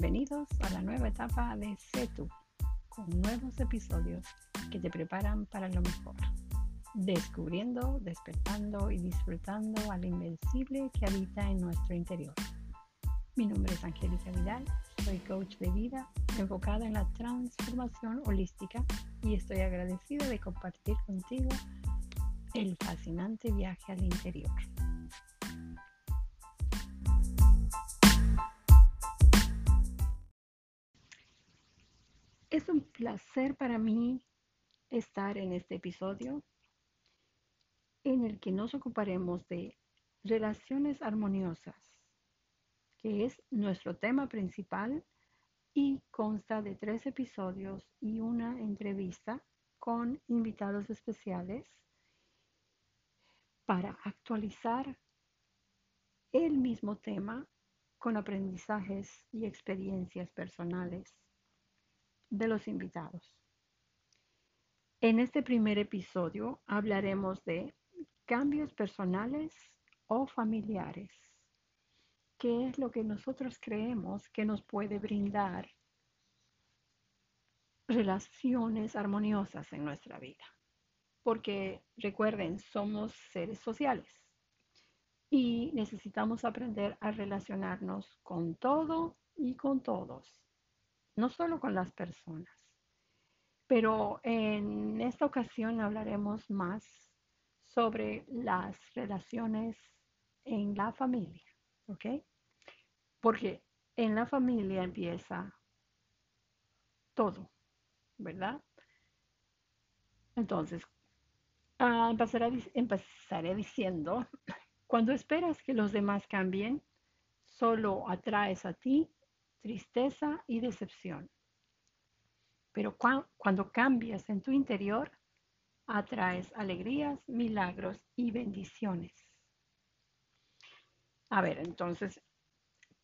Bienvenidos a la nueva etapa de CETU, con nuevos episodios que te preparan para lo mejor, descubriendo, despertando y disfrutando al invencible que habita en nuestro interior. Mi nombre es Angélica Vidal, soy coach de vida enfocada en la transformación holística y estoy agradecida de compartir contigo el fascinante viaje al interior. Placer para mí estar en este episodio en el que nos ocuparemos de relaciones armoniosas, que es nuestro tema principal y consta de tres episodios y una entrevista con invitados especiales para actualizar el mismo tema con aprendizajes y experiencias personales de los invitados. En este primer episodio hablaremos de cambios personales o familiares. ¿Qué es lo que nosotros creemos que nos puede brindar relaciones armoniosas en nuestra vida? Porque recuerden, somos seres sociales y necesitamos aprender a relacionarnos con todo y con todos no solo con las personas. Pero en esta ocasión hablaremos más sobre las relaciones en la familia, ¿ok? Porque en la familia empieza todo, ¿verdad? Entonces, ah, empezaré, empezaré diciendo, cuando esperas que los demás cambien, solo atraes a ti tristeza y decepción. Pero cuando cambias en tu interior, atraes alegrías, milagros y bendiciones. A ver, entonces,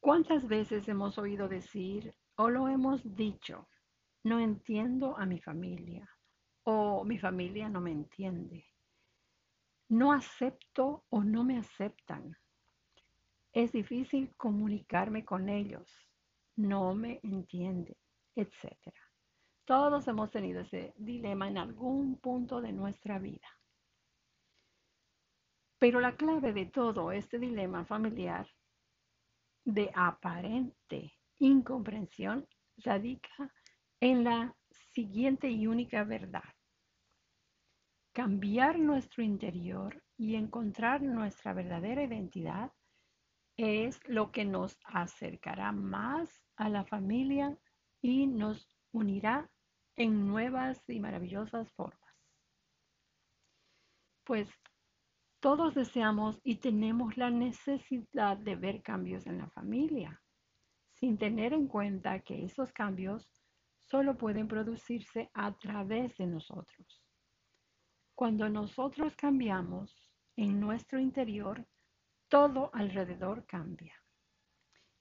¿cuántas veces hemos oído decir o lo hemos dicho? No entiendo a mi familia o mi familia no me entiende. No acepto o no me aceptan. Es difícil comunicarme con ellos no me entiende, etc. Todos hemos tenido ese dilema en algún punto de nuestra vida. Pero la clave de todo este dilema familiar de aparente incomprensión radica en la siguiente y única verdad. Cambiar nuestro interior y encontrar nuestra verdadera identidad es lo que nos acercará más a la familia y nos unirá en nuevas y maravillosas formas. Pues todos deseamos y tenemos la necesidad de ver cambios en la familia, sin tener en cuenta que esos cambios solo pueden producirse a través de nosotros. Cuando nosotros cambiamos en nuestro interior, todo alrededor cambia.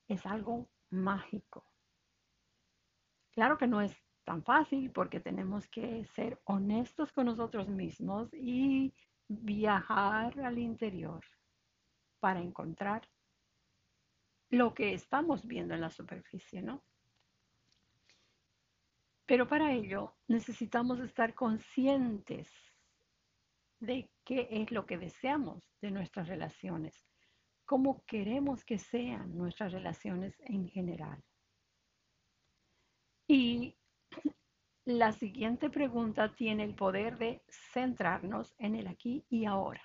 Es algo mágico. Claro que no es tan fácil porque tenemos que ser honestos con nosotros mismos y viajar al interior para encontrar lo que estamos viendo en la superficie, ¿no? Pero para ello necesitamos estar conscientes de qué es lo que deseamos de nuestras relaciones cómo queremos que sean nuestras relaciones en general. Y la siguiente pregunta tiene el poder de centrarnos en el aquí y ahora.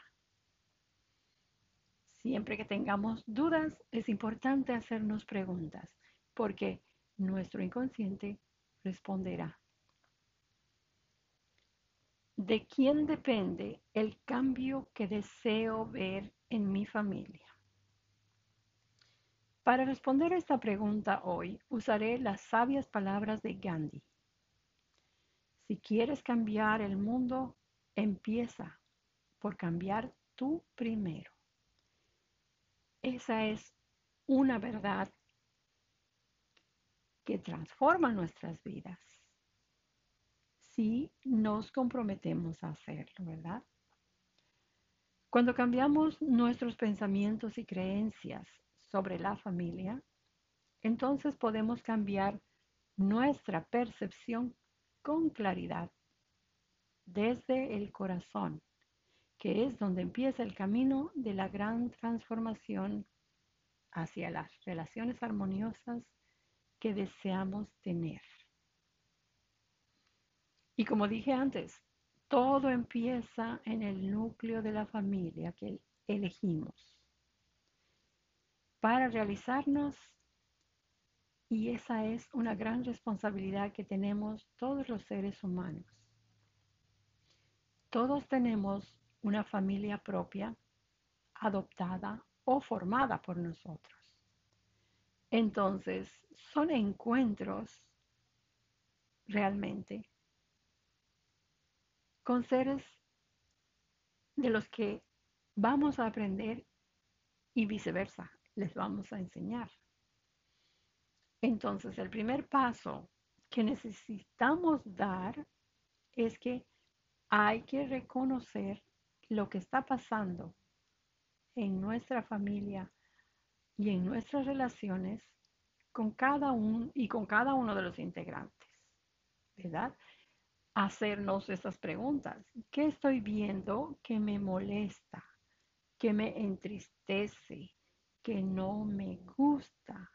Siempre que tengamos dudas, es importante hacernos preguntas, porque nuestro inconsciente responderá. ¿De quién depende el cambio que deseo ver en mi familia? Para responder a esta pregunta hoy usaré las sabias palabras de Gandhi. Si quieres cambiar el mundo, empieza por cambiar tú primero. Esa es una verdad que transforma nuestras vidas si nos comprometemos a hacerlo, ¿verdad? Cuando cambiamos nuestros pensamientos y creencias sobre la familia, entonces podemos cambiar nuestra percepción con claridad desde el corazón, que es donde empieza el camino de la gran transformación hacia las relaciones armoniosas que deseamos tener. Y como dije antes, todo empieza en el núcleo de la familia que elegimos para realizarnos y esa es una gran responsabilidad que tenemos todos los seres humanos. Todos tenemos una familia propia, adoptada o formada por nosotros. Entonces, son encuentros realmente con seres de los que vamos a aprender y viceversa, les vamos a enseñar. Entonces, el primer paso que necesitamos dar es que hay que reconocer lo que está pasando en nuestra familia y en nuestras relaciones con cada uno y con cada uno de los integrantes, ¿verdad? Hacernos estas preguntas. ¿Qué estoy viendo que me molesta, que me entristece, que no me gusta?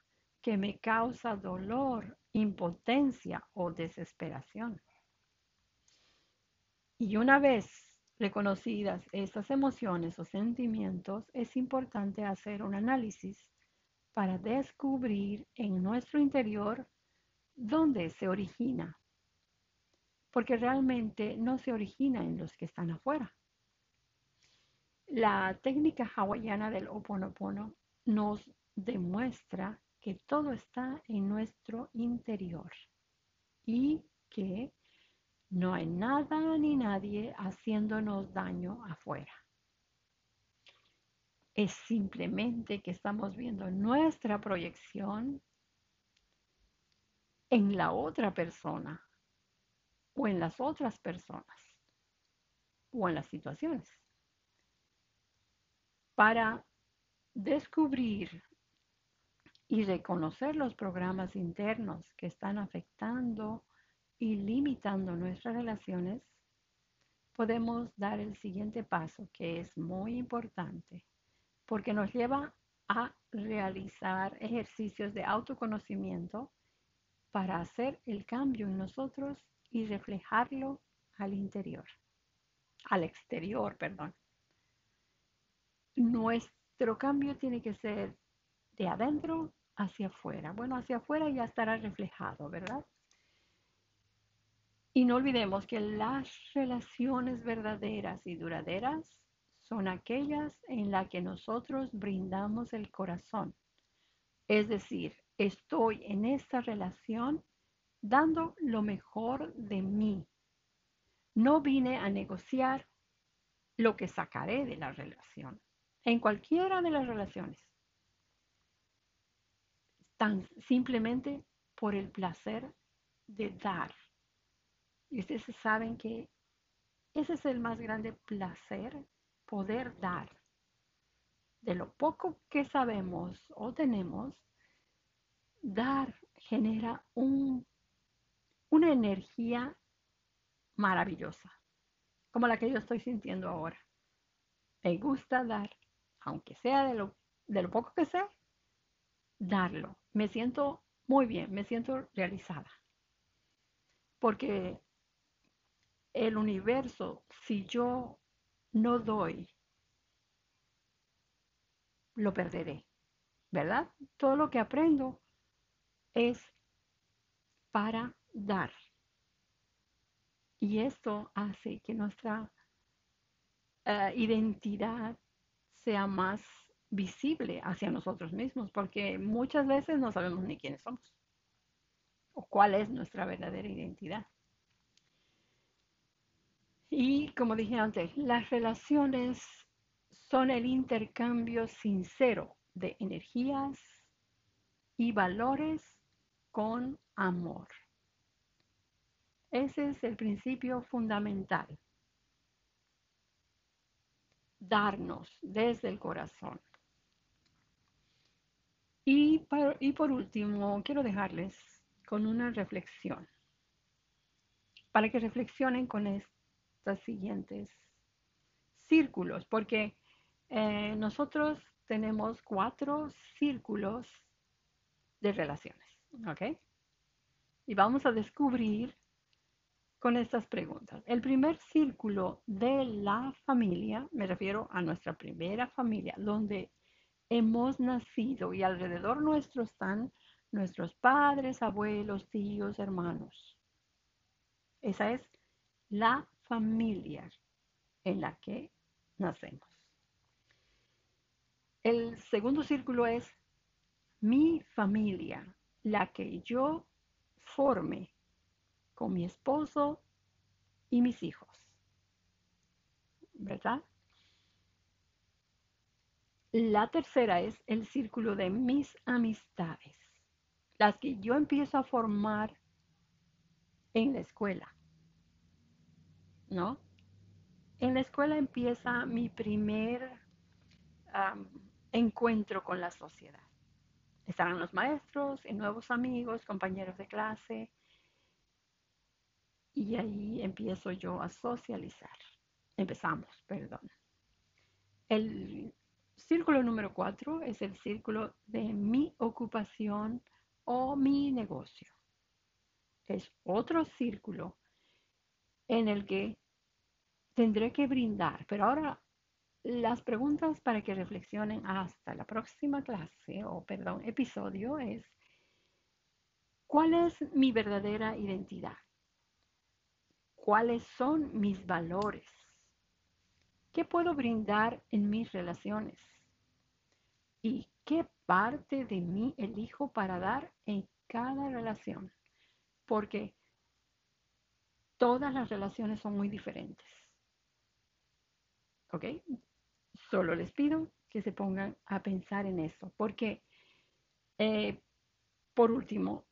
que me causa dolor, impotencia o desesperación. Y una vez reconocidas estas emociones o sentimientos, es importante hacer un análisis para descubrir en nuestro interior dónde se origina, porque realmente no se origina en los que están afuera. La técnica hawaiana del Oponopono nos demuestra que todo está en nuestro interior y que no hay nada ni nadie haciéndonos daño afuera. Es simplemente que estamos viendo nuestra proyección en la otra persona o en las otras personas o en las situaciones para descubrir y reconocer los programas internos que están afectando y limitando nuestras relaciones, podemos dar el siguiente paso que es muy importante porque nos lleva a realizar ejercicios de autoconocimiento para hacer el cambio en nosotros y reflejarlo al interior, al exterior, perdón. Nuestro cambio tiene que ser de adentro hacia afuera. Bueno, hacia afuera ya estará reflejado, ¿verdad? Y no olvidemos que las relaciones verdaderas y duraderas son aquellas en las que nosotros brindamos el corazón. Es decir, estoy en esta relación dando lo mejor de mí. No vine a negociar lo que sacaré de la relación, en cualquiera de las relaciones tan simplemente por el placer de dar. Y ustedes saben que ese es el más grande placer, poder dar. De lo poco que sabemos o tenemos, dar genera un, una energía maravillosa, como la que yo estoy sintiendo ahora. Me gusta dar, aunque sea de lo, de lo poco que sé, darlo. Me siento muy bien, me siento realizada. Porque el universo, si yo no doy, lo perderé, ¿verdad? Todo lo que aprendo es para dar. Y esto hace que nuestra eh, identidad sea más visible hacia nosotros mismos, porque muchas veces no sabemos ni quiénes somos o cuál es nuestra verdadera identidad. Y como dije antes, las relaciones son el intercambio sincero de energías y valores con amor. Ese es el principio fundamental. Darnos desde el corazón. Y por, último, quiero dejarles con una reflexión para que reflexionen con estos siguientes círculos, porque eh, nosotros tenemos cuatro círculos de relaciones, ¿ok? Y vamos a descubrir con estas preguntas. El primer círculo de la familia, me refiero a nuestra primera familia, donde hemos nacido y alrededor nuestro están nuestros padres, abuelos, tíos, hermanos. Esa es la familia en la que nacemos. El segundo círculo es mi familia, la que yo forme con mi esposo y mis hijos. ¿Verdad? La tercera es el círculo de mis amistades, las que yo empiezo a formar en la escuela. ¿No? En la escuela empieza mi primer encuentro con la sociedad. Estarán los maestros, y nuevos amigos, compañeros de clase, y ahí empiezo yo a socializar. Empezamos, perdón. El círculo número cuatro es el círculo de mi ocupación o mi negocio. Es otro círculo en el que tendré que brindar, pero ahora las preguntas para que reflexionen hasta la próxima clase o, perdón, episodio es, ¿cuál es mi verdadera identidad? ¿Cuáles son mis valores? ¿Qué puedo brindar en mis relaciones? ¿Y qué parte de mí elijo para dar en cada relación? Porque todas las relaciones son muy diferentes. ¿Ok? Solo les pido que se pongan a pensar en eso. Porque, eh, por último,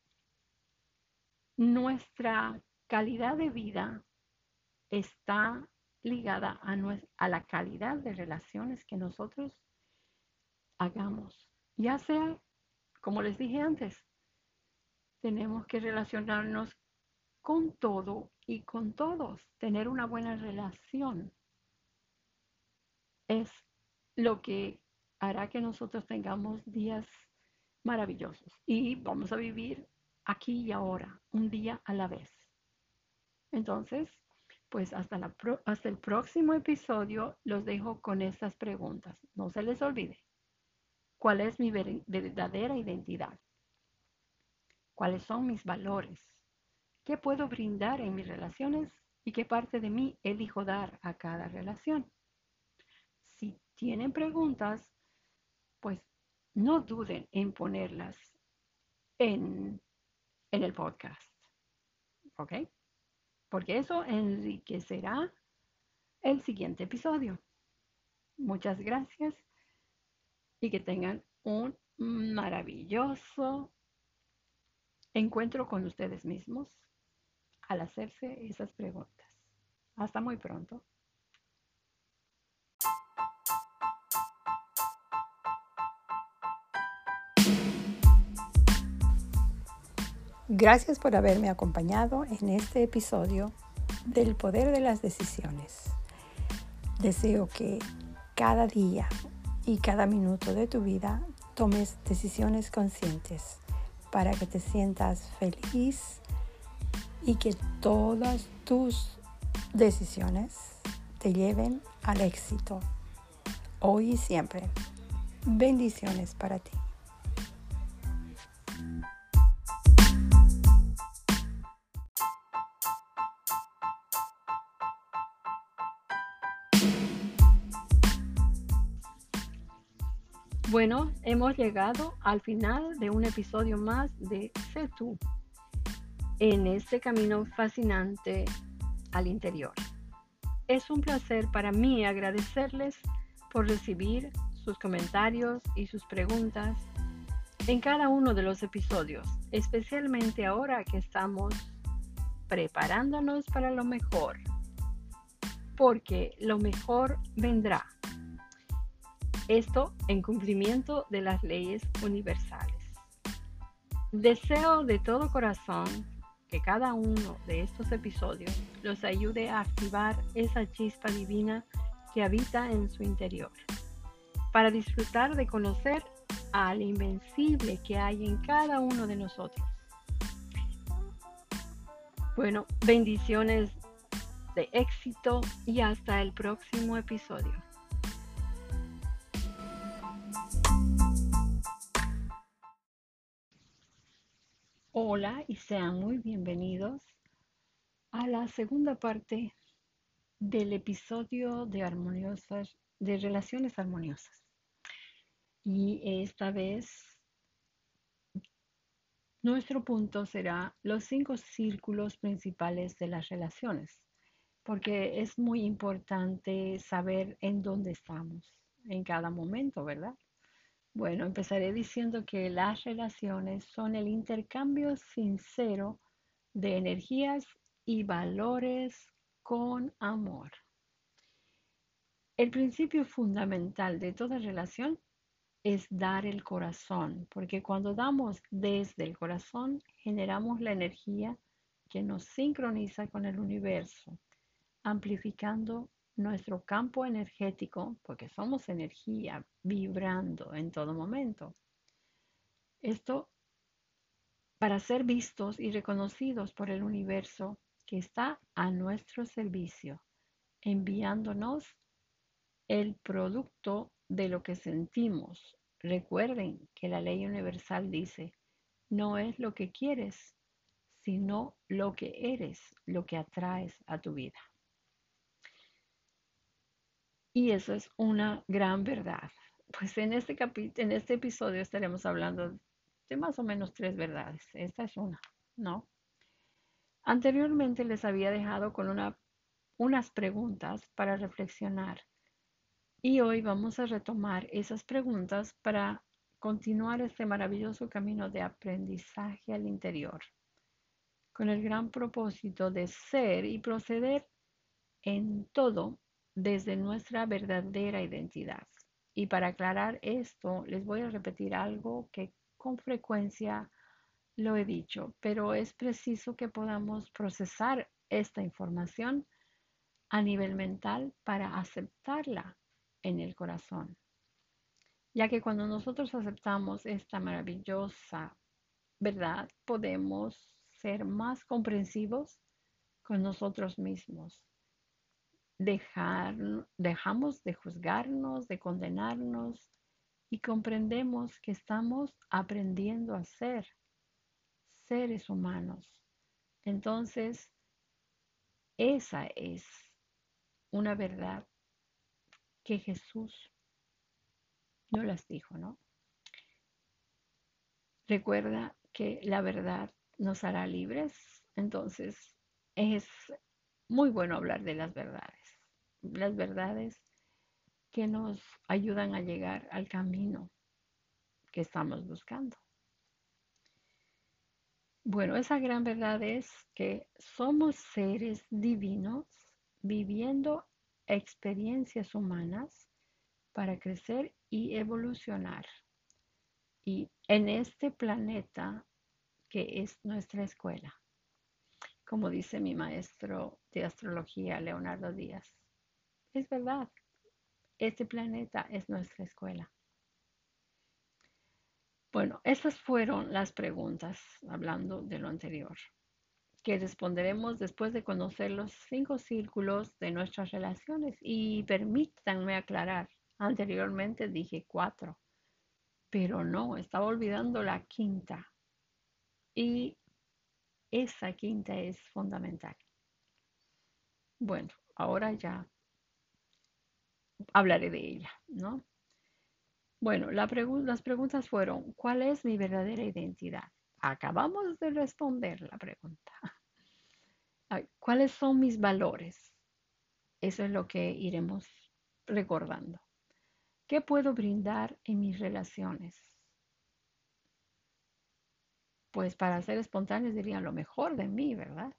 nuestra calidad de vida está ligada a, a la calidad de relaciones que nosotros hagamos. Ya sea, como les dije antes, tenemos que relacionarnos con todo y con todos. Tener una buena relación es lo que hará que nosotros tengamos días maravillosos. Y vamos a vivir aquí y ahora, un día a la vez. Entonces, pues hasta, el próximo episodio los dejo con estas preguntas. No se les olvide. ¿Cuál es mi verdadera identidad? ¿Cuáles son mis valores? ¿Qué puedo brindar en mis relaciones y qué parte de mí elijo dar a cada relación? Si tienen preguntas, pues no duden en ponerlas en, en el podcast. ¿Ok? Porque eso enriquecerá el siguiente episodio. Muchas gracias y que tengan un maravilloso encuentro con ustedes mismos al hacerse esas preguntas. Hasta muy pronto. Gracias por haberme acompañado en este episodio del poder de las decisiones. Deseo que cada día y cada minuto de tu vida tomes decisiones conscientes para que te sientas feliz y que todas tus decisiones te lleven al éxito, hoy y siempre. Bendiciones para ti. Bueno, hemos llegado al final de un episodio más de Sé tú en este camino fascinante al interior. Es un placer para mí agradecerles por recibir sus comentarios y sus preguntas en cada uno de los episodios, especialmente ahora que estamos preparándonos para lo mejor, porque lo mejor vendrá Esto en cumplimiento de las leyes universales. Deseo de todo corazón que cada uno de estos episodios los ayude a activar esa chispa divina que habita en su interior, para disfrutar de conocer al invencible que hay en cada uno de nosotros. Bueno, bendiciones de éxito y hasta el próximo episodio. Hola y sean muy bienvenidos a la segunda parte del episodio de armoniosas de relaciones armoniosas. Y esta vez nuestro punto será los cinco círculos principales de las relaciones, porque es muy importante saber en dónde estamos en cada momento, ¿verdad? Bueno, empezaré diciendo que las relaciones son el intercambio sincero de energías y valores con amor. El principio fundamental de toda relación es dar el corazón, porque cuando damos desde el corazón generamos la energía que nos sincroniza con el universo, amplificando nuestro campo energético, porque somos energía vibrando en todo momento. Esto para ser vistos y reconocidos por el universo que está a nuestro servicio, enviándonos el producto de lo que sentimos. Recuerden que la ley universal dice, no es lo que quieres, sino lo que eres, lo que atraes a tu vida. Y eso es una gran verdad. Pues en este, en este episodio estaremos hablando de más o menos tres verdades. Esta es una, ¿no? Anteriormente les había dejado con una, unas preguntas para reflexionar y hoy vamos a retomar esas preguntas para continuar este maravilloso camino de aprendizaje al interior, con el gran propósito de ser y proceder en todo desde nuestra verdadera identidad. Y para aclarar esto, les voy a repetir algo que con frecuencia lo he dicho, pero es preciso que podamos procesar esta información a nivel mental para aceptarla en el corazón. Ya que cuando nosotros aceptamos esta maravillosa verdad, podemos ser más comprensivos con nosotros mismos. Dejar, dejamos de juzgarnos, de condenarnos y comprendemos que estamos aprendiendo a ser seres humanos. Entonces, esa es una verdad que Jesús no las dijo, ¿no? Recuerda que la verdad nos hará libres, entonces es muy bueno hablar de las verdades, las verdades que nos ayudan a llegar al camino que estamos buscando. Bueno, esa gran verdad es que somos seres divinos viviendo experiencias humanas para crecer y evolucionar. Y en este planeta que es nuestra escuela, como dice mi maestro de astrología, Leonardo Díaz. Es verdad, este planeta es nuestra escuela. Bueno, esas fueron las preguntas hablando de lo anterior que responderemos después de conocer los cinco círculos de nuestras relaciones. Y permítanme aclarar, anteriormente dije cuatro, pero no, estaba olvidando la quinta. Y esa quinta es fundamental. Bueno, ahora ya hablaré de ella, ¿no? Bueno, las preguntas fueron, ¿cuál es mi verdadera identidad? Acabamos de responder la pregunta. ¿Cuáles son mis valores? Eso es lo que iremos recordando. ¿Qué puedo brindar en mis relaciones? Pues para ser espontáneos diría lo mejor de mí, ¿verdad?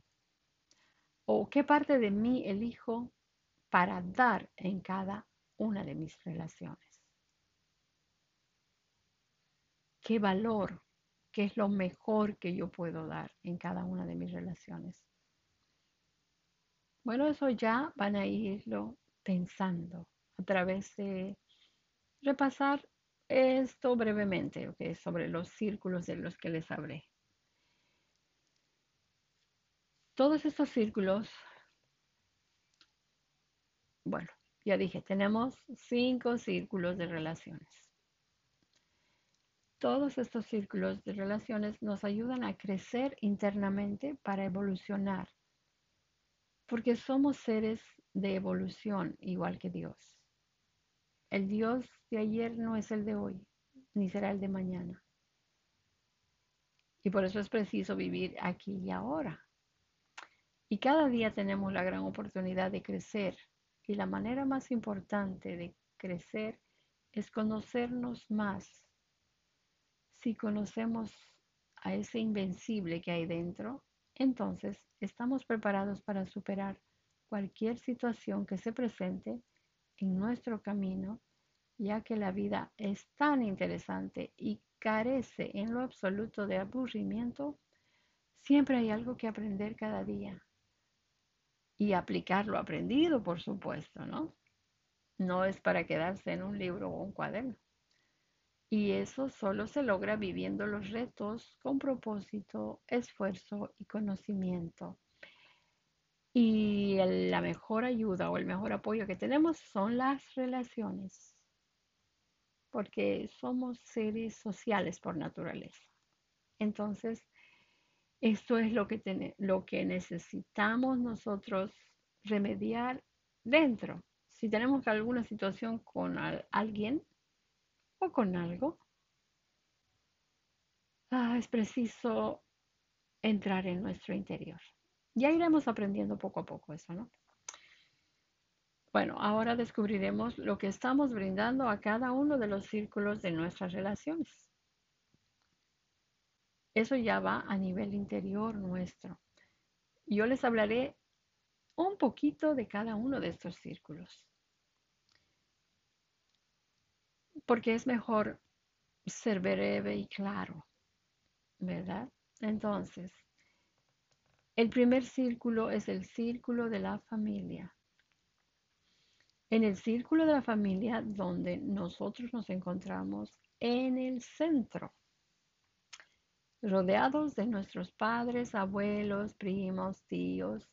¿O qué parte de mí elijo para dar en cada una de mis relaciones? qué valor, qué es lo mejor que yo puedo dar en cada una de mis relaciones. Bueno, eso ya van a irlo pensando a través de repasar esto brevemente, okay, sobre los círculos de los que les hablé. Todos estos círculos, bueno, ya dije, tenemos cinco círculos de relaciones. Todos estos círculos de relaciones nos ayudan a crecer internamente para evolucionar, porque somos seres de evolución igual que Dios. El Dios de ayer no es el de hoy, ni será el de mañana. Y por eso es preciso vivir aquí y ahora. Y cada día tenemos la gran oportunidad de crecer. Y la manera más importante de crecer es conocernos más. Si conocemos a ese invencible que hay dentro, entonces estamos preparados para superar cualquier situación que se presente en nuestro camino, ya que la vida es tan interesante y carece en lo absoluto de aburrimiento, siempre hay algo que aprender cada día. Y aplicar lo aprendido, por supuesto, ¿no? No es para quedarse en un libro o un cuaderno. Y eso solo se logra viviendo los retos con propósito, esfuerzo y conocimiento. Y la mejor ayuda o el mejor apoyo que tenemos son las relaciones, porque somos seres sociales por naturaleza. Entonces, esto es lo que, lo que necesitamos nosotros remediar dentro. Si tenemos alguna situación con alguien o con algo, ah, es preciso entrar en nuestro interior. Ya iremos aprendiendo poco a poco eso, ¿no? Bueno, ahora descubriremos lo que estamos brindando a cada uno de los círculos de nuestras relaciones. Eso ya va a nivel interior nuestro. Yo les hablaré un poquito de cada uno de estos círculos. Porque es mejor ser breve y claro, ¿verdad? Entonces, el primer círculo es el círculo de la familia. En el círculo de la familia donde nosotros nos encontramos en el centro, rodeados de nuestros padres, abuelos, primos, tíos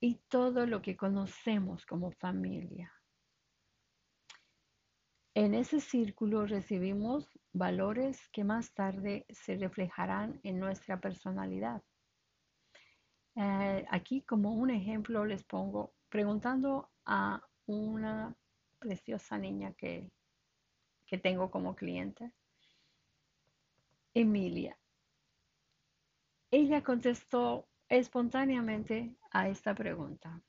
y todo lo que conocemos como familia. En ese círculo recibimos valores que más tarde se reflejarán en nuestra personalidad. Eh, aquí como un ejemplo les pongo preguntando a una preciosa niña que, que tengo como cliente, Emilia. Ella contestó espontáneamente a esta pregunta.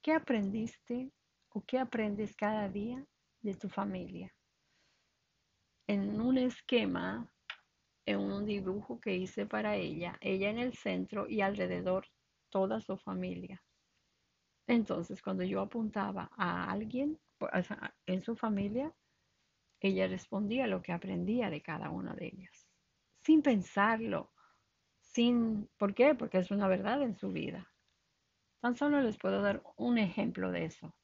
¿Qué aprendiste o qué aprendes cada día de tu familia? En un esquema, en un dibujo que hice para ella, ella en el centro y alrededor toda su familia. Entonces, cuando yo apuntaba a alguien en su familia, ella respondía lo que aprendía de cada una de ellas, sin pensarlo, sin, ¿por qué? Porque es una verdad en su vida. Tan solo les puedo dar un ejemplo de eso.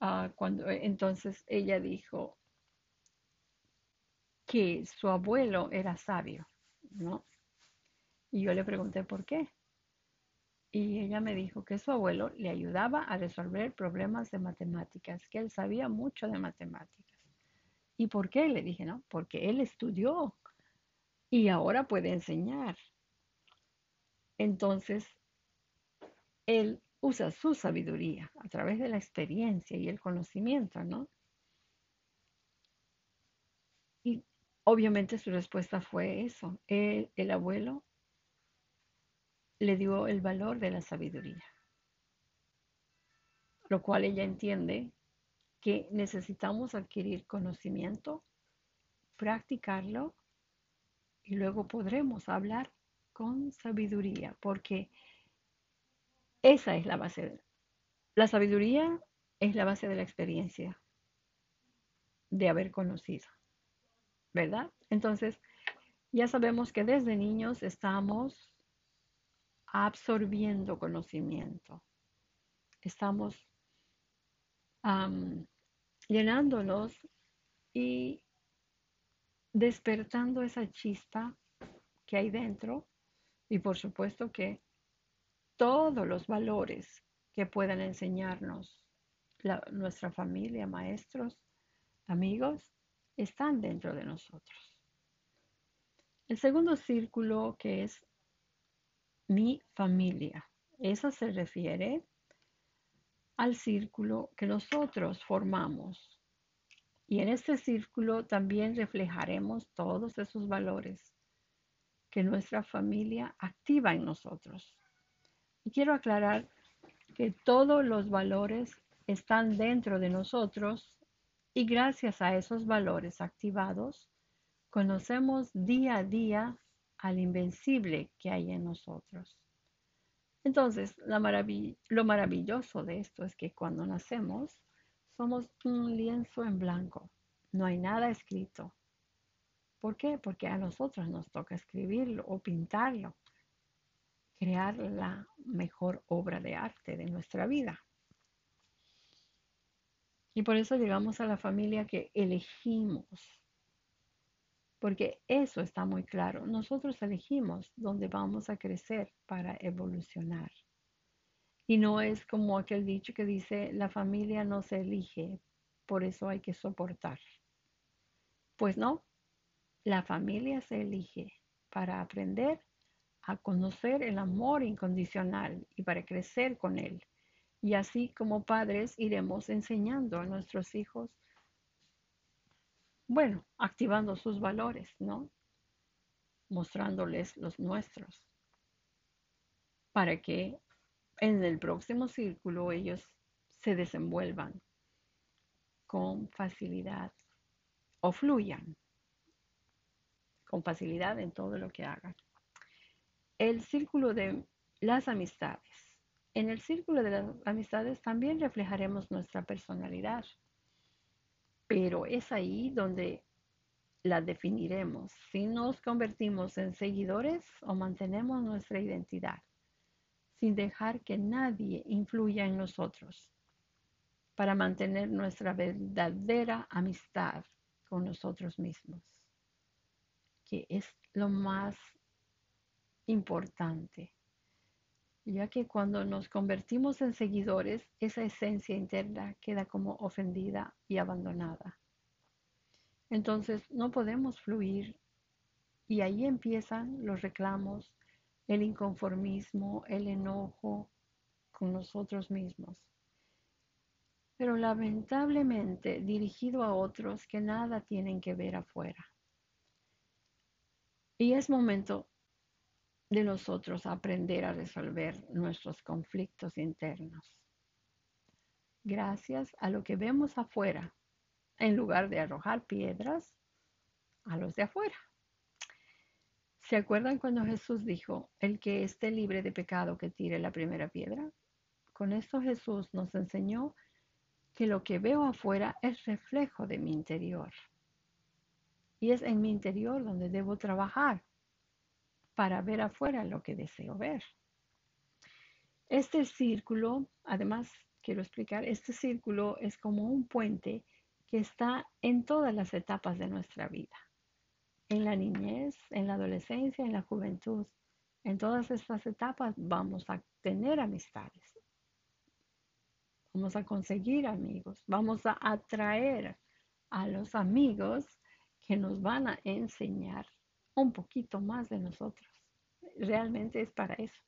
Ah, cuando entonces ella dijo que su abuelo era sabio, ¿no? Y yo le pregunté por qué y ella me dijo que su abuelo le ayudaba a resolver problemas de matemáticas, que él sabía mucho de matemáticas. ¿Y por qué? Le dije, no, porque él estudió y ahora puede enseñar. Entonces, él usa su sabiduría a través de la experiencia y el conocimiento, ¿no? Y obviamente su respuesta fue eso. El, el abuelo le dio el valor de la sabiduría, lo cual ella entiende que necesitamos adquirir conocimiento, practicarlo y luego podremos hablar con sabiduría, porque esa es la base. la sabiduría es la base de la experiencia, de haber conocido, ¿verdad? Entonces, ya sabemos que desde niños estamos absorbiendo conocimiento. Estamos llenándonos y despertando esa chispa que hay dentro y por supuesto que todos los valores que puedan enseñarnos nuestra familia, maestros, amigos, están dentro de nosotros. El segundo círculo que es mi familia. Eso se refiere al círculo que nosotros formamos. Y en este círculo también reflejaremos todos esos valores que nuestra familia activa en nosotros. Y quiero aclarar que todos los valores están dentro de nosotros y gracias a esos valores activados, conocemos día a día al invencible que hay en nosotros. Entonces, lo maravilloso de esto es que cuando nacemos, somos un lienzo en blanco. No hay nada escrito. ¿Por qué? Porque a nosotros nos toca escribirlo o pintarlo, crear la mejor obra de arte de nuestra vida. Y por eso llegamos a la familia que elegimos, porque eso está muy claro. Nosotros elegimos dónde vamos a crecer para evolucionar. Y no es como aquel dicho que dice, la familia no se elige, por eso hay que soportar. Pues no, la familia se elige para aprender a conocer el amor incondicional y para crecer con él. Y así como padres iremos enseñando a nuestros hijos bueno, activando sus valores, ¿no? Mostrándoles los nuestros, para que en el próximo círculo ellos se desenvuelvan con facilidad o fluyan con facilidad en todo lo que hagan. El círculo de las amistades. En el círculo de las amistades también reflejaremos nuestra personalidad pero es ahí donde la definiremos, si nos convertimos en seguidores o mantenemos nuestra identidad, sin dejar que nadie influya en nosotros, para mantener nuestra verdadera amistad con nosotros mismos, que es lo más importante ya que cuando nos convertimos en seguidores, esa esencia interna queda como ofendida y abandonada. Entonces no podemos fluir y ahí empiezan los reclamos, el inconformismo, el enojo con nosotros mismos. Pero lamentablemente dirigido a otros que nada tienen que ver afuera. Y es momento de nosotros aprender a resolver nuestros conflictos internos. Gracias a lo que vemos afuera, en lugar de arrojar piedras a los de afuera. ¿Se acuerdan cuando Jesús dijo, el que esté libre de pecado que tire la primera piedra? Con esto Jesús nos enseñó que lo que veo afuera es reflejo de mi interior. Y es en mi interior donde debo trabajar para ver afuera lo que deseo ver. Este círculo, además, quiero explicar, este círculo es como un puente que está en todas las etapas de nuestra vida. En la niñez, en la adolescencia, en la juventud. En todas estas etapas vamos a tener amistades. Vamos a conseguir amigos. Vamos a atraer a los amigos que nos van a enseñar un poquito más de nosotros. Realmente es para eso.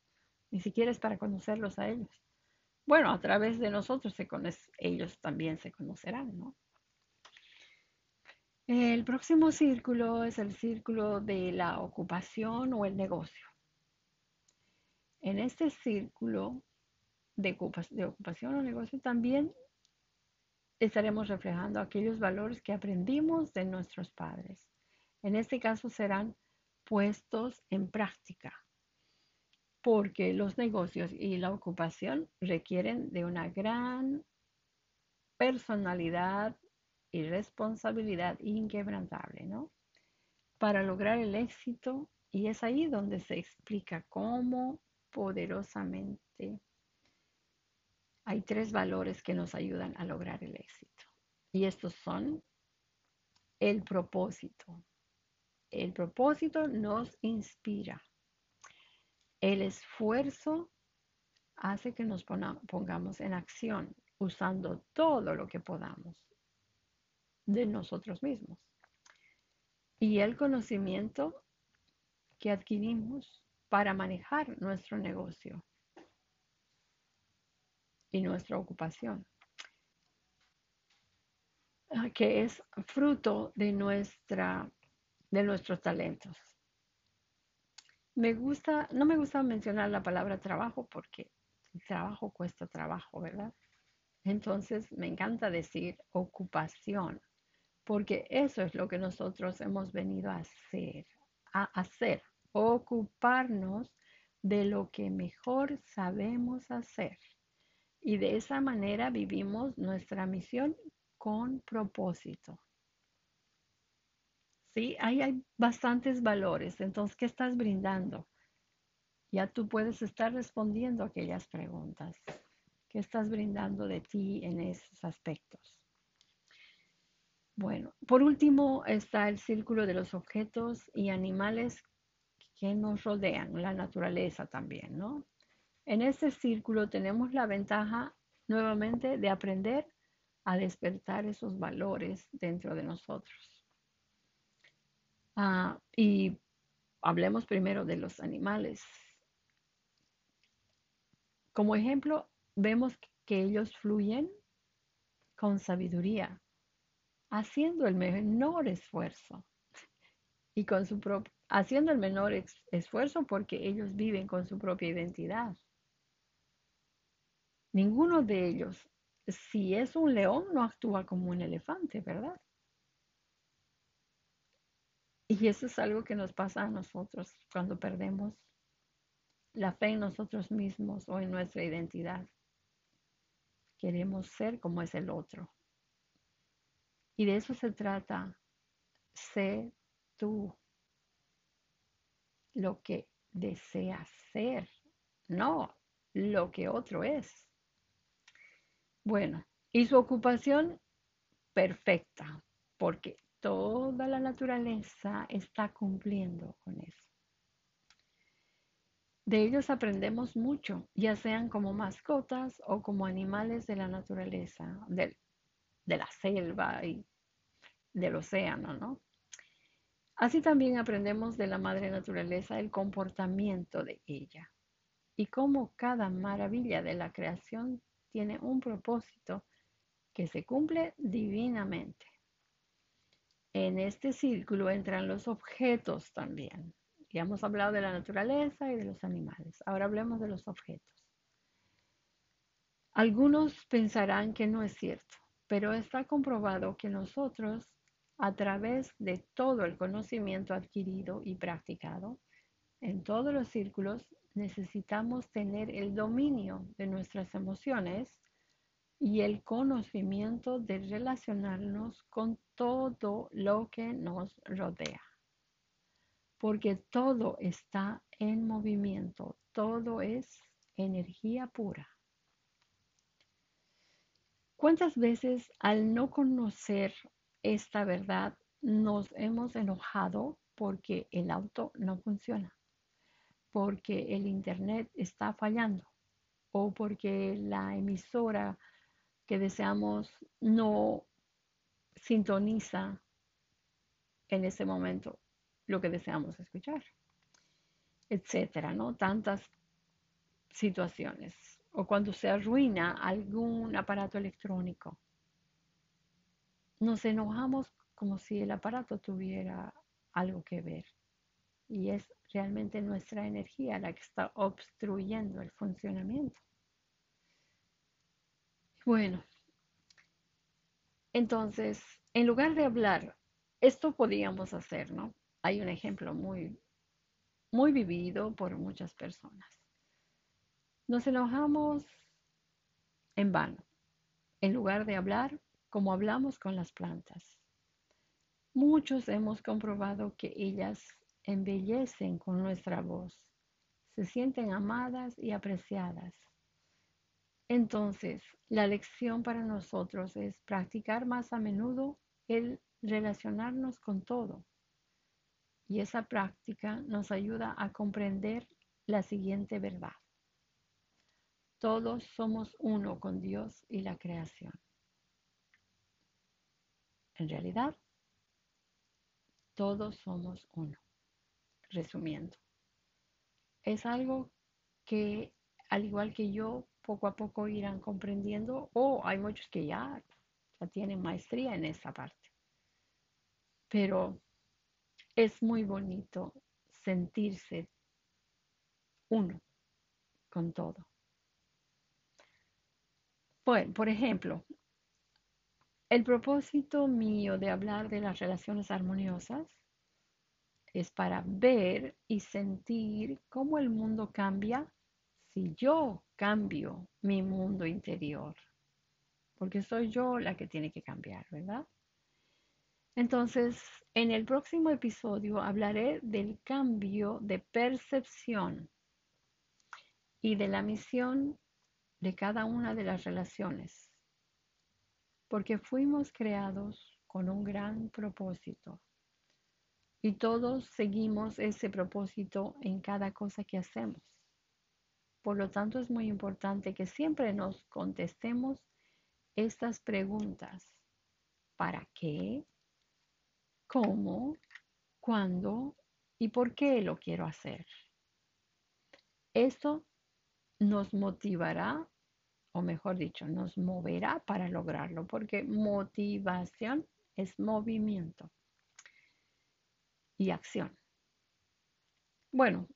Ni siquiera es para conocerlos a ellos. Bueno, a través de nosotros se ellos también se conocerán, ¿no? El próximo círculo es el círculo de la ocupación o el negocio. En este círculo de, ocupación o negocio también estaremos reflejando aquellos valores que aprendimos de nuestros padres. En este caso serán puestos en práctica, porque los negocios y la ocupación requieren de una gran personalidad y responsabilidad inquebrantable, ¿no? para lograr el éxito y es ahí donde se explica cómo poderosamente hay tres valores que nos ayudan a lograr el éxito. Y estos son el propósito. El propósito nos inspira. El esfuerzo hace que nos pongamos en acción usando todo lo que podamos de nosotros mismos. Y el conocimiento que adquirimos para manejar nuestro negocio y nuestra ocupación, ah, que es fruto de, nuestra, de nuestros talentos. Me gusta, no me gusta mencionar la palabra trabajo porque trabajo cuesta trabajo, ¿verdad? Entonces me encanta decir ocupación, porque eso es lo que nosotros hemos venido a hacer, a hacer, ocuparnos de lo que mejor sabemos hacer. Y de esa manera vivimos nuestra misión con propósito. Sí, ahí hay bastantes valores. Entonces, ¿qué estás brindando? Ya tú puedes estar respondiendo aquellas preguntas. ¿Qué estás brindando de ti en esos aspectos? Bueno, por último está el círculo de los objetos y animales que nos rodean, la naturaleza también, ¿no? En este círculo tenemos la ventaja nuevamente de aprender a despertar esos valores dentro de nosotros. Ah, y hablemos primero de los animales. Como ejemplo, vemos que ellos fluyen con sabiduría, haciendo el menor esfuerzo y con su haciendo el menor esfuerzo porque ellos viven con su propia identidad. Ninguno de ellos, si es un león, no actúa como un elefante, ¿verdad? Y eso es algo que nos pasa a nosotros cuando perdemos la fe en nosotros mismos o en nuestra identidad. Queremos ser como es el otro. Y de eso se trata. Sé tú lo que deseas ser, no lo que otro es. Bueno, y su ocupación perfecta, porque toda la naturaleza está cumpliendo con eso. De ellos aprendemos mucho, ya sean como mascotas o como animales de la naturaleza, de, de la selva y del océano, ¿no? Así también aprendemos de la madre naturaleza el comportamiento de ella y cómo cada maravilla de la creación tiene un propósito que se cumple divinamente. En este círculo entran los objetos también. Ya hemos hablado de la naturaleza y de los animales. Ahora hablemos de los objetos. Algunos pensarán que no es cierto, pero está comprobado que nosotros, a través de todo el conocimiento adquirido y practicado, en todos los círculos necesitamos tener el dominio de nuestras emociones y el conocimiento de relacionarnos con todo lo que nos rodea porque todo está en movimiento, todo es energía pura. ¿Cuántas veces al no conocer esta verdad nos hemos enojado porque el auto no funciona, porque el internet está fallando o porque la emisora que deseamos no sintoniza en ese momento lo que deseamos escuchar, etcétera, ¿no? Tantas situaciones. O cuando se arruina algún aparato electrónico. Nos enojamos como si el aparato tuviera algo que ver. Y es realmente nuestra energía la que está obstruyendo el funcionamiento. Bueno, entonces, en lugar de hablar, esto podíamos hacer, ¿no? hay un ejemplo muy, muy vivido por muchas personas. Nos enojamos en vano, en lugar de hablar como hablamos con las plantas. Muchos hemos comprobado que ellas embellecen con nuestra voz, se sienten amadas y apreciadas. Entonces, la lección para nosotros es practicar más a menudo el relacionarnos con todo. Y esa práctica nos ayuda a comprender la siguiente verdad. Todos somos uno con Dios y la creación. En realidad, todos somos uno. Resumiendo, es algo que, al igual que yo, poco a poco irán comprendiendo, o hay muchos que ya, ya tienen maestría en esa parte. Pero es muy bonito sentirse uno con todo. Bueno, por ejemplo, el propósito mío de hablar de las relaciones armoniosas es para ver y sentir cómo el mundo cambia si yo cambio mi mundo interior. Porque soy yo la que tiene que cambiar, ¿verdad? Entonces, en el próximo episodio hablaré del cambio de percepción y de la misión de cada una de las relaciones, porque fuimos creados con un gran propósito y todos seguimos ese propósito en cada cosa que hacemos. Por lo tanto, es muy importante que siempre nos contestemos estas preguntas. ¿Para qué? ¿Cómo? ¿Cuándo? ¿Y por qué lo quiero hacer? Esto nos motivará, o mejor dicho, nos moverá para lograrlo, porque motivación es movimiento y acción. Bueno,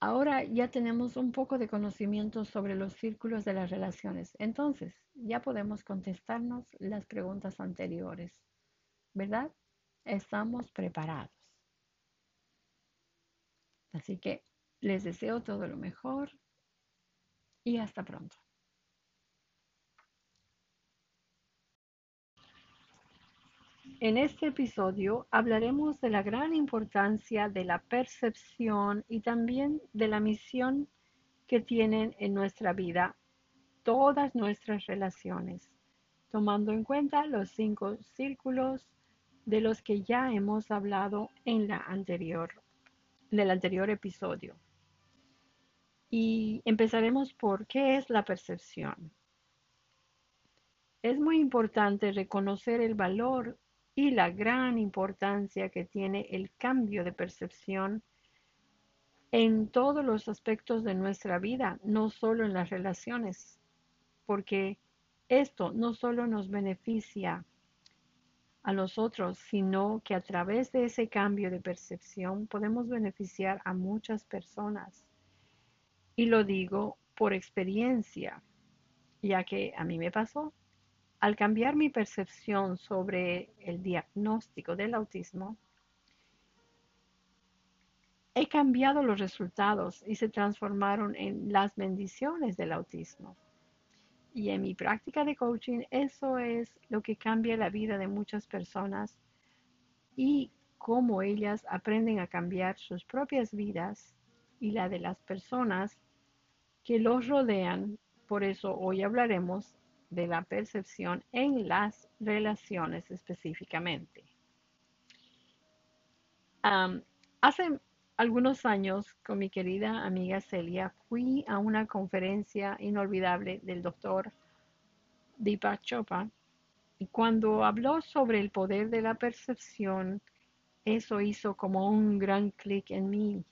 ahora ya tenemos un poco de conocimiento sobre los círculos de las relaciones, entonces ya podemos contestarnos las preguntas anteriores, ¿verdad? Estamos preparados. Así que les deseo todo lo mejor y hasta pronto. En este episodio hablaremos de la gran importancia de la percepción y también de la misión que tienen en nuestra vida todas nuestras relaciones, tomando en cuenta los cinco círculos de los que ya hemos hablado en la anterior, del anterior episodio. Y empezaremos por qué es la percepción. Es muy importante reconocer el valor y la gran importancia que tiene el cambio de percepción en todos los aspectos de nuestra vida, no solo en las relaciones, porque esto no solo nos beneficia a nosotros, sino que a través de ese cambio de percepción podemos beneficiar a muchas personas. Y lo digo por experiencia, ya que a mí me pasó. Al cambiar mi percepción sobre el diagnóstico del autismo, he cambiado los resultados y se transformaron en las bendiciones del autismo. Y en mi práctica de coaching, eso es lo que cambia la vida de muchas personas y cómo ellas aprenden a cambiar sus propias vidas y la de las personas que los rodean. Por eso hoy hablaremos de la percepción en las relaciones específicamente. hace algunos años, con mi querida amiga Celia, fui a una conferencia inolvidable del doctor Deepak Chopra y cuando habló sobre el poder de la percepción, eso hizo como un gran clic en mí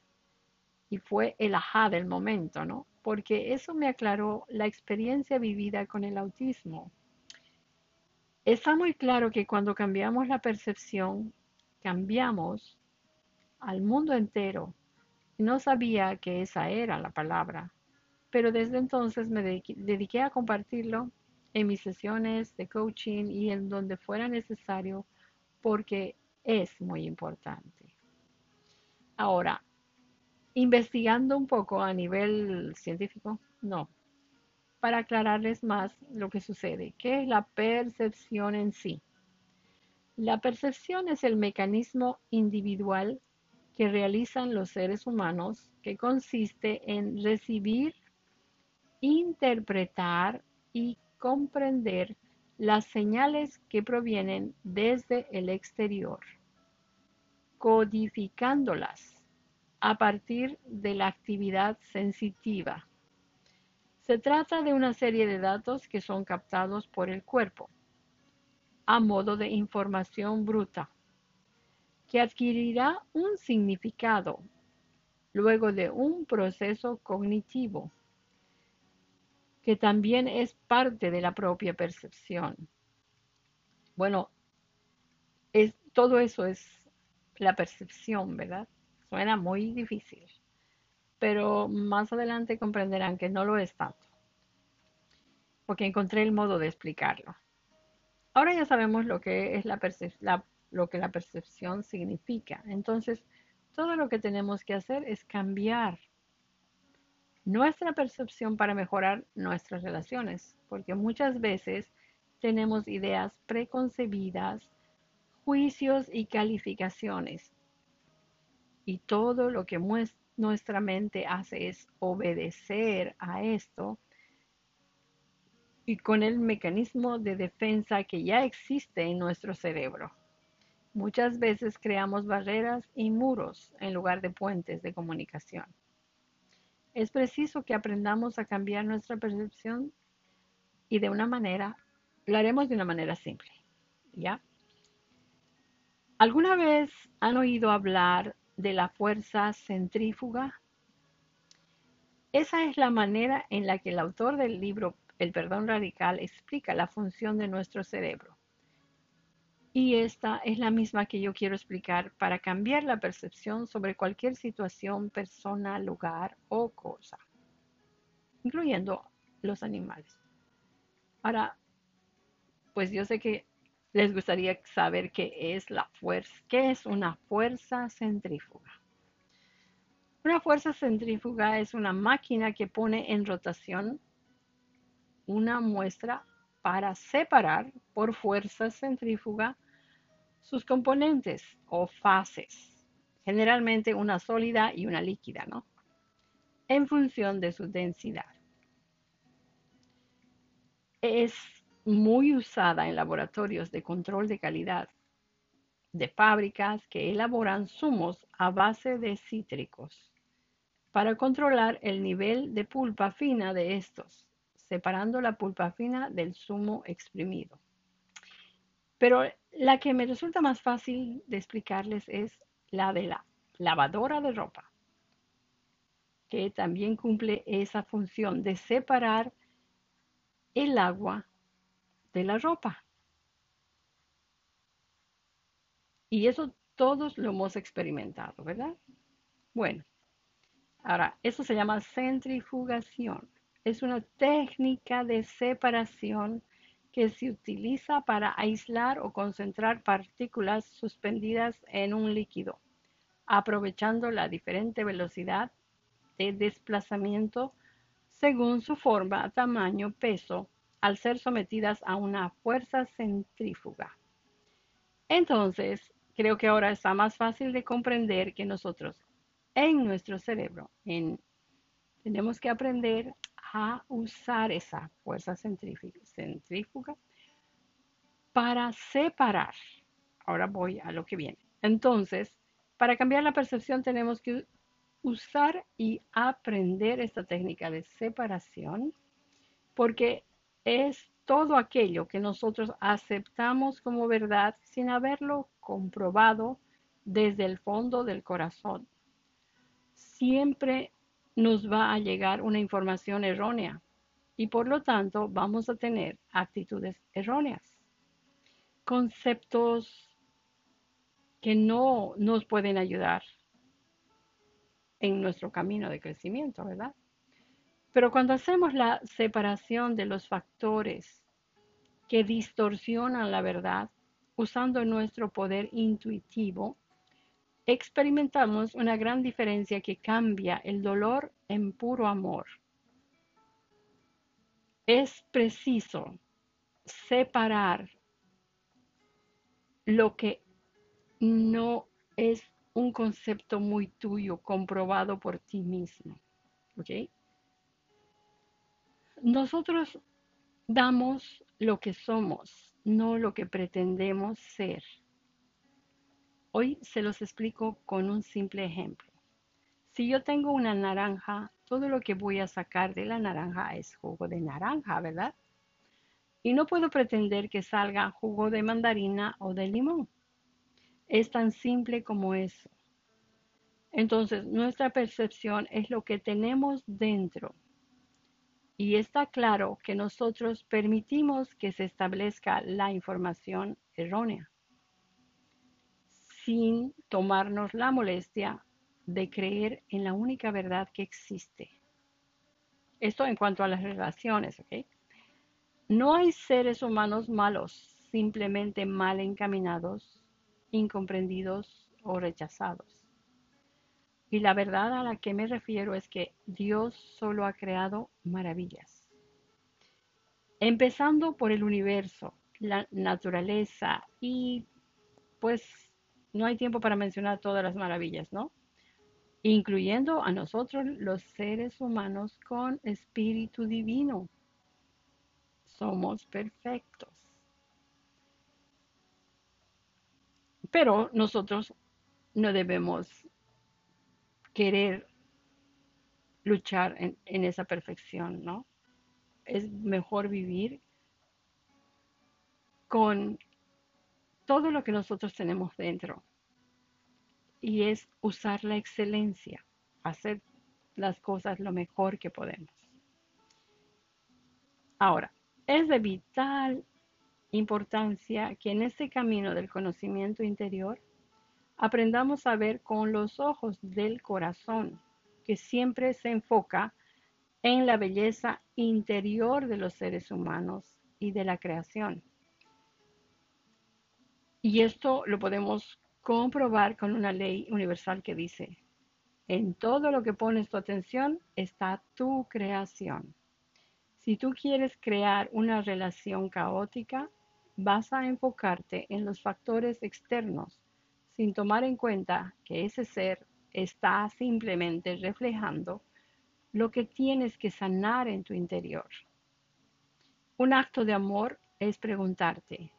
y fue el ajá del momento, ¿no? Porque eso me aclaró la experiencia vivida con el autismo. Está muy claro que cuando cambiamos la percepción, cambiamos al mundo entero. No sabía que esa era la palabra, pero desde entonces me dediqué a compartirlo en mis sesiones de coaching y en donde fuera necesario porque es muy importante. Ahora, investigando un poco a nivel científico, no. Para aclararles más lo que sucede, ¿qué es la percepción en sí? La percepción es el mecanismo individual que realizan los seres humanos que consiste en recibir, interpretar y comprender las señales que provienen desde el exterior, codificándolas a partir de la actividad sensitiva. Se trata de una serie de datos que son captados por el cuerpo a modo de información bruta, que adquirirá un significado luego de un proceso cognitivo que también es parte de la propia percepción. Bueno, es, todo eso es la percepción, ¿verdad? Suena muy difícil, pero más adelante comprenderán que no lo es tanto, porque encontré el modo de explicarlo. Ahora ya sabemos lo que es la, la lo que la percepción significa. Entonces, todo lo que tenemos que hacer es cambiar nuestra percepción para mejorar nuestras relaciones, porque muchas veces tenemos ideas preconcebidas, juicios y calificaciones. Y todo lo que nuestra mente hace es obedecer a esto y con el mecanismo de defensa que ya existe en nuestro cerebro. Muchas veces creamos barreras y muros en lugar de puentes de comunicación. Es preciso que aprendamos a cambiar nuestra percepción y de una manera, lo haremos de una manera simple. ¿Ya? ¿Alguna vez han oído hablar de la fuerza centrífuga? Esa es la manera en la que el autor del libro El perdón radical explica la función de nuestro cerebro. Y esta es la misma que yo quiero explicar para cambiar la percepción sobre cualquier situación, persona, lugar o cosa, incluyendo los animales. Ahora, pues yo sé que les gustaría saber qué es la fuerza, qué es una fuerza centrífuga. Una fuerza centrífuga es una máquina que pone en rotación una muestra para separar por fuerza centrífuga sus componentes o fases, generalmente una sólida y una líquida, ¿no? En función de su densidad. Es muy usada en laboratorios de control de calidad de fábricas que elaboran zumos a base de cítricos para controlar el nivel de pulpa fina de estos separando la pulpa fina del zumo exprimido. Pero la que me resulta más fácil de explicarles es la de la lavadora de ropa, que también cumple esa función de separar el agua de la ropa. Y eso todos lo hemos experimentado, ¿verdad? Bueno, ahora, eso se llama centrifugación es una técnica de separación que se utiliza para aislar o concentrar partículas suspendidas en un líquido, aprovechando la diferente velocidad de desplazamiento según su forma, tamaño, peso, al ser sometidas a una fuerza centrífuga. Entonces, creo que ahora está más fácil de comprender que nosotros en nuestro cerebro tenemos que aprender a usar esa fuerza centrífuga para separar. Ahora voy a lo que viene. Entonces, para cambiar la percepción tenemos que usar y aprender esta técnica de separación porque es todo aquello que nosotros aceptamos como verdad sin haberlo comprobado desde el fondo del corazón. Siempre nos va a llegar una información errónea y por lo tanto vamos a tener actitudes erróneas, conceptos que no nos pueden ayudar en nuestro camino de crecimiento, ¿verdad? Pero cuando hacemos la separación de los factores que distorsionan la verdad, usando nuestro poder intuitivo, experimentamos una gran diferencia que cambia el dolor en puro amor. Es preciso separar lo que no es un concepto muy tuyo, comprobado por ti mismo. ¿Ok? Nosotros damos lo que somos, no lo que pretendemos ser. Hoy se los explico con un simple ejemplo. Si yo tengo una naranja, todo lo que voy a sacar de la naranja es jugo de naranja, ¿verdad? Y no puedo pretender que salga jugo de mandarina o de limón. Es tan simple como eso. Entonces, nuestra percepción es lo que tenemos dentro. Y está claro que nosotros permitimos que se establezca la información errónea, sin tomarnos la molestia de creer en la única verdad que existe. Esto en cuanto a las relaciones, ¿ok? No hay seres humanos malos, simplemente mal encaminados, incomprendidos o rechazados. Y la verdad a la que me refiero es que Dios solo ha creado maravillas. Empezando por el universo, la naturaleza y pues no hay tiempo para mencionar todas las maravillas, ¿no? Incluyendo a nosotros los seres humanos con espíritu divino somos perfectos. Pero nosotros no debemos querer luchar en, esa perfección, ¿no? Es mejor vivir con todo lo que nosotros tenemos dentro. Y es usar la excelencia, hacer las cosas lo mejor que podemos. Ahora, es de vital importancia que en este camino del conocimiento interior aprendamos a ver con los ojos del corazón, que siempre se enfoca en la belleza interior de los seres humanos y de la creación. Y esto lo podemos comprobar con una ley universal que dice, en todo lo que pones tu atención está tu creación. Si tú quieres crear una relación caótica, vas a enfocarte en los factores externos sin tomar en cuenta que ese ser está simplemente reflejando lo que tienes que sanar en tu interior. Un acto de amor es preguntarte,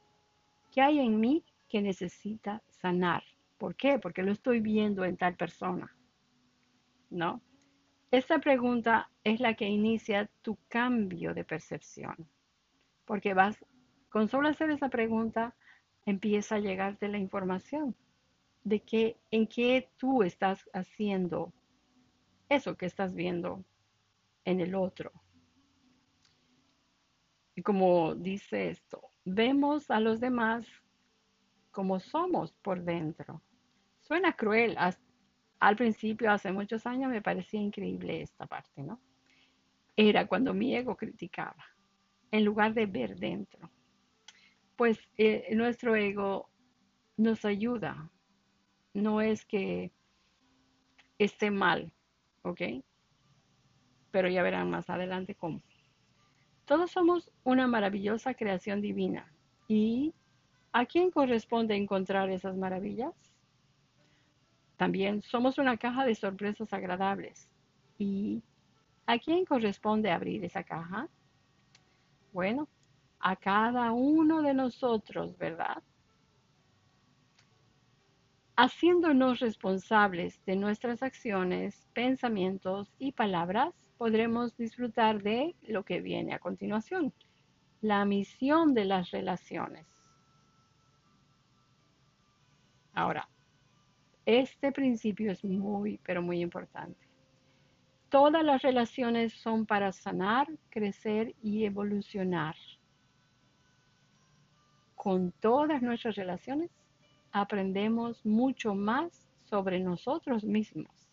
¿qué hay en mí que necesita sanar? ¿Por qué? Porque lo estoy viendo en tal persona. ¿No? Esta pregunta es la que inicia tu cambio de percepción, porque vas, con solo hacer esa pregunta, empieza a llegarte la información de que en qué tú estás haciendo eso que estás viendo en el otro. Y como dice esto, vemos a los demás como somos por dentro. Suena cruel, al principio, hace muchos años, me parecía increíble esta parte, ¿no? Era cuando mi ego criticaba, en lugar de ver dentro. Pues eh, nuestro ego nos ayuda, no es que esté mal, ¿ok? Pero ya verán más adelante cómo. Todos somos una maravillosa creación divina. ¿Y a quién corresponde encontrar esas maravillas? También somos una caja de sorpresas agradables. ¿Y a quién corresponde abrir esa caja? Bueno, a cada uno de nosotros, ¿verdad? Haciéndonos responsables de nuestras acciones, pensamientos y palabras, podremos disfrutar de lo que viene a continuación, la misión de las relaciones. Ahora, este principio es muy, pero muy importante. Todas las relaciones son para sanar, crecer y evolucionar. Con todas nuestras relaciones aprendemos mucho más sobre nosotros mismos.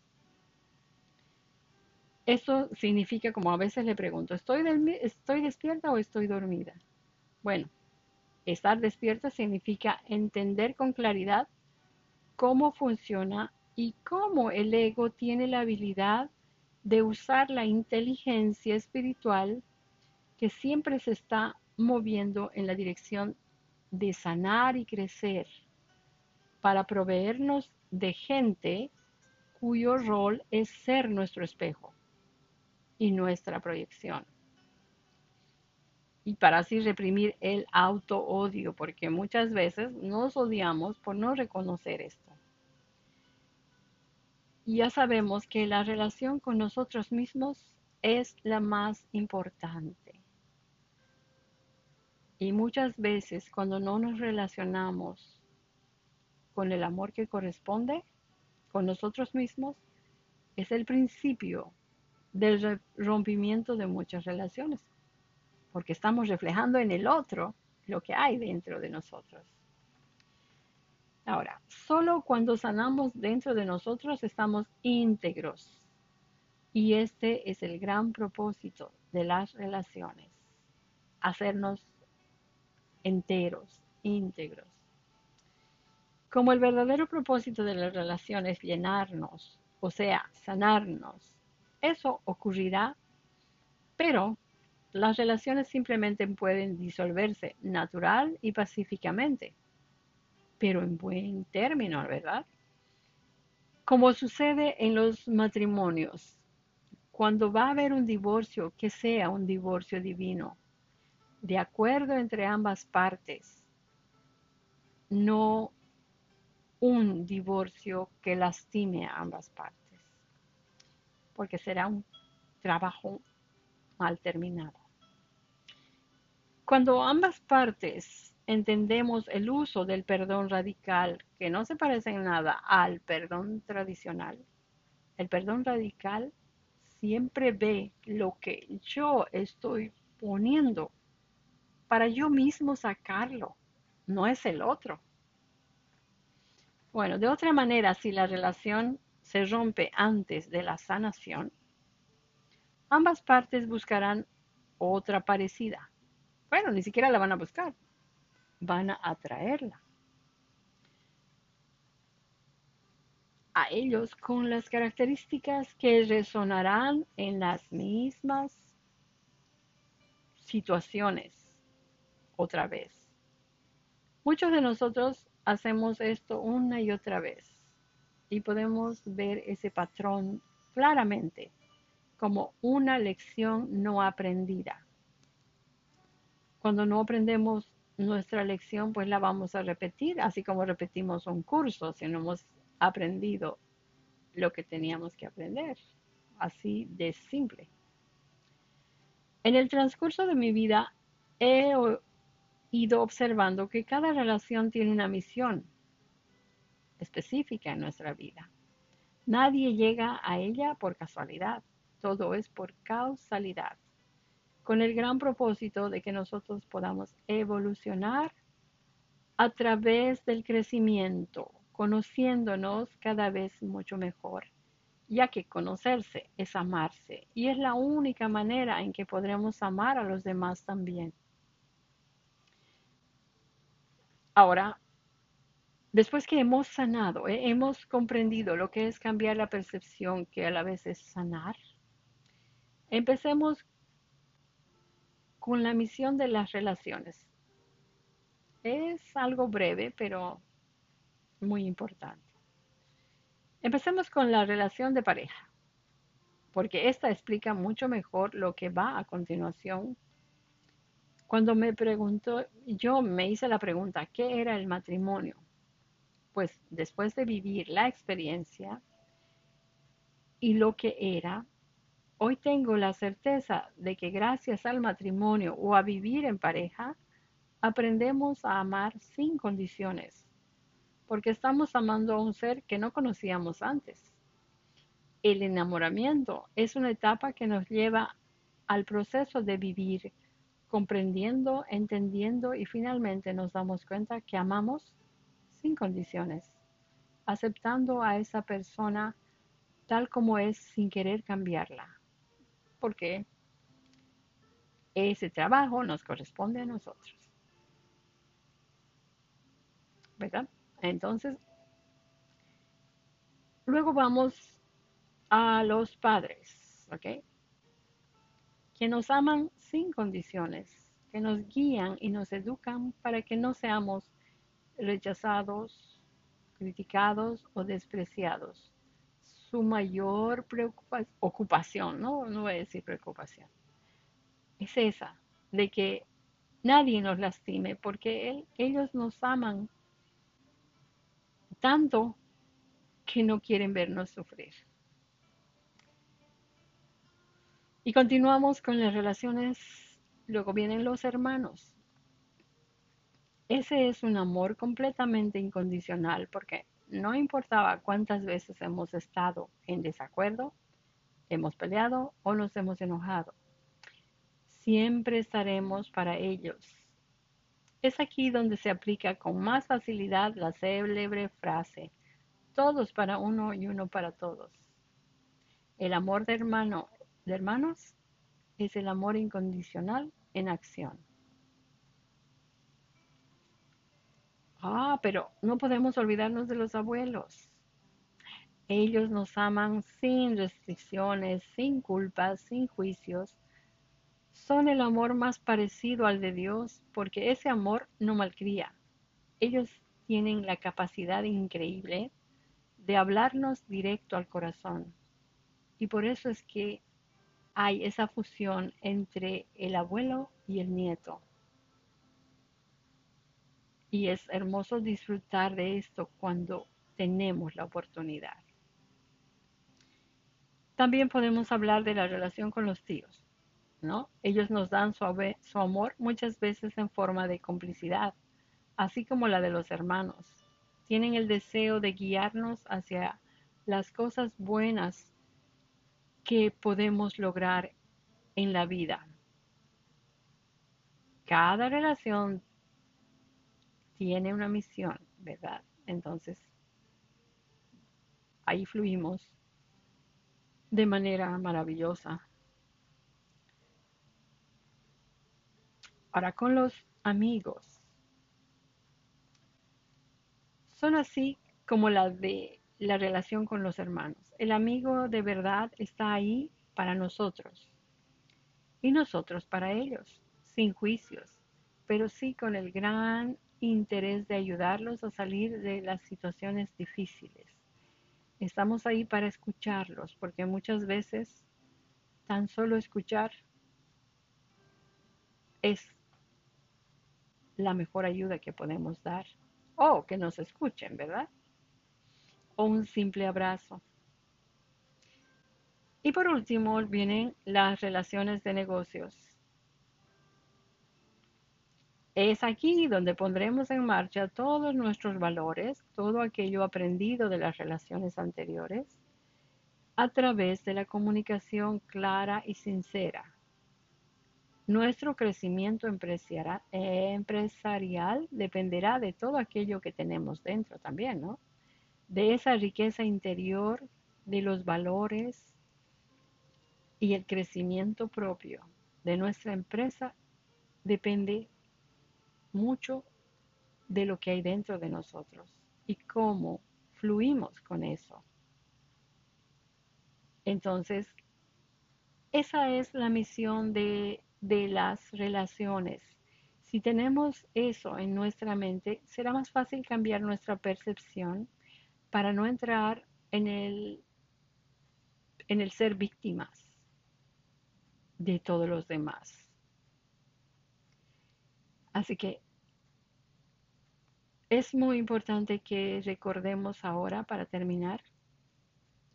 Eso significa, como a veces le pregunto, ¿estoy, ¿estoy despierta o estoy dormida? Bueno, estar despierta significa entender con claridad cómo funciona y cómo el ego tiene la habilidad de usar la inteligencia espiritual que siempre se está moviendo en la dirección de sanar y crecer para proveernos de gente cuyo rol es ser nuestro espejo y nuestra proyección. Y para así reprimir el auto-odio, porque muchas veces nos odiamos por no reconocer esto. Y ya sabemos que la relación con nosotros mismos es la más importante. Y muchas veces cuando no nos relacionamos con el amor que corresponde con nosotros mismos, es el principio del rompimiento de muchas relaciones, porque estamos reflejando en el otro lo que hay dentro de nosotros. Ahora, solo cuando sanamos dentro de nosotros estamos íntegros. Y este es el gran propósito de las relaciones, hacernos enteros, íntegros. Como el verdadero propósito de la relación es llenarnos, o sea, sanarnos, eso ocurrirá, pero las relaciones simplemente pueden disolverse natural y pacíficamente, pero en buen término, ¿verdad? Como sucede en los matrimonios, cuando va a haber un divorcio, que sea un divorcio divino, de acuerdo entre ambas partes, no un divorcio que lastime a ambas partes, porque será un trabajo mal terminado. Cuando ambas partes entendemos el uso del perdón radical, que no se parece en nada al perdón tradicional, el perdón radical siempre ve lo que yo estoy poniendo para yo mismo sacarlo, no es el otro. Bueno, de otra manera, si la relación se rompe antes de la sanación, ambas partes buscarán otra parecida. Bueno, ni siquiera la van a buscar, van a atraerla. a ellos con las características que resonarán en las mismas situaciones otra vez. Muchos de nosotros hacemos esto una y otra vez y podemos ver ese patrón claramente como una lección no aprendida. Cuando no aprendemos nuestra lección, pues la vamos a repetir, así como repetimos un curso si no hemos aprendido lo que teníamos que aprender. Así de simple. En el transcurso de mi vida he ido observando que cada relación tiene una misión específica en nuestra vida. Nadie llega a ella por casualidad, todo es por causalidad, con el gran propósito de que nosotros podamos evolucionar a través del crecimiento, conociéndonos cada vez mucho mejor, ya que conocerse es amarse y es la única manera en que podremos amar a los demás también. Ahora, después que hemos sanado, eh, hemos comprendido lo que es cambiar la percepción, que a la vez es sanar, empecemos con la misión de las relaciones. Es algo breve, pero muy importante. Empecemos con la relación de pareja, porque esta explica mucho mejor lo que va a continuación. Cuando me preguntó, yo me hice la pregunta, ¿qué era el matrimonio? Pues después de vivir la experiencia y lo que era, hoy tengo la certeza de que gracias al matrimonio o a vivir en pareja, aprendemos a amar sin condiciones porque estamos amando a un ser que no conocíamos antes. El enamoramiento es una etapa que nos lleva al proceso de vivir, comprendiendo, entendiendo y finalmente nos damos cuenta que amamos sin condiciones, aceptando a esa persona tal como es sin querer cambiarla, porque ese trabajo nos corresponde a nosotros. ¿Verdad? Entonces, luego vamos a los padres, ¿ok? Que nos aman sin condiciones, que nos guían y nos educan para que no seamos rechazados, criticados o despreciados. Su mayor preocupación, ocupación, ¿no? no voy a decir preocupación, es esa, de que nadie nos lastime, porque ellos nos aman tanto que no quieren vernos sufrir. Y continuamos con las relaciones, luego vienen los hermanos. Ese es un amor completamente incondicional porque no importaba cuántas veces hemos estado en desacuerdo, hemos peleado o nos hemos enojado. Siempre estaremos para ellos. Es aquí donde se aplica con más facilidad la célebre frase, todos para uno y uno para todos. El amor de hermano, de hermanos, es el amor incondicional en acción. Ah, pero no podemos olvidarnos de los abuelos. Ellos nos aman sin restricciones, sin culpas, sin juicios. Son el amor más parecido al de Dios porque ese amor no malcría. Ellos tienen la capacidad increíble de hablarnos directo al corazón. Y por eso es que hay esa fusión entre el abuelo y el nieto. Y es hermoso disfrutar de esto cuando tenemos la oportunidad. También podemos hablar de la relación con los tíos, ¿no? Ellos nos dan su, su amor muchas veces en forma de complicidad, así como la de los hermanos. Tienen el deseo de guiarnos hacia las cosas buenas que podemos lograr en la vida. Cada relación tiene una misión, ¿verdad? Entonces, ahí fluimos de manera maravillosa. Ahora con los amigos. Son así como la de la relación con los hermanos. El amigo de verdad está ahí para nosotros y nosotros para ellos, sin juicios, pero sí con el gran interés de ayudarlos a salir de las situaciones difíciles. Estamos ahí para escucharlos, porque muchas veces tan solo escuchar es la mejor ayuda que podemos dar. O que nos escuchen, ¿verdad? O un simple abrazo. Y por último vienen las relaciones de negocios. Es aquí donde pondremos en marcha todos nuestros valores, todo aquello aprendido de las relaciones anteriores, a través de la comunicación clara y sincera. Nuestro crecimiento empresarial dependerá de todo aquello que tenemos dentro también, ¿no? De esa riqueza interior, de los valores y el crecimiento propio de nuestra empresa depende mucho de lo que hay dentro de nosotros y cómo fluimos con eso. Entonces, esa es la misión de, de las relaciones. Si tenemos eso en nuestra mente, será más fácil cambiar nuestra percepción para no entrar en el, en el ser víctimas de todos los demás. Así que es muy importante que recordemos ahora, para terminar,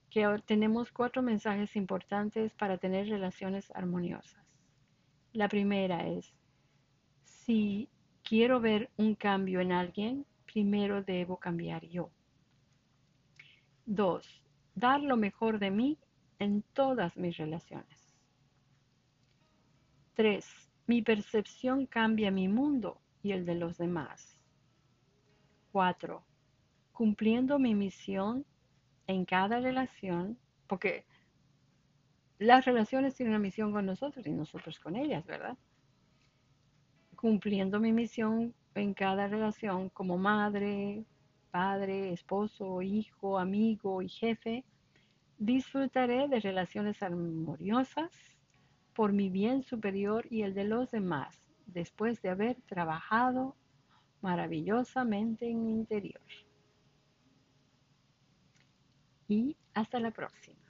que tenemos cuatro mensajes importantes para tener relaciones armoniosas. La primera es, si quiero ver un cambio en alguien, primero debo cambiar yo. Dos, dar lo mejor de mí en todas mis relaciones. Tres, mi percepción cambia mi mundo y el de los demás. 4. Cumpliendo mi misión en cada relación, porque las relaciones tienen una misión con nosotros y nosotros con ellas, ¿verdad? Cumpliendo mi misión en cada relación como madre, padre, esposo, hijo, amigo y jefe, disfrutaré de relaciones armoniosas por mi bien superior y el de los demás, después de haber trabajado maravillosamente en mi interior. Y hasta la próxima.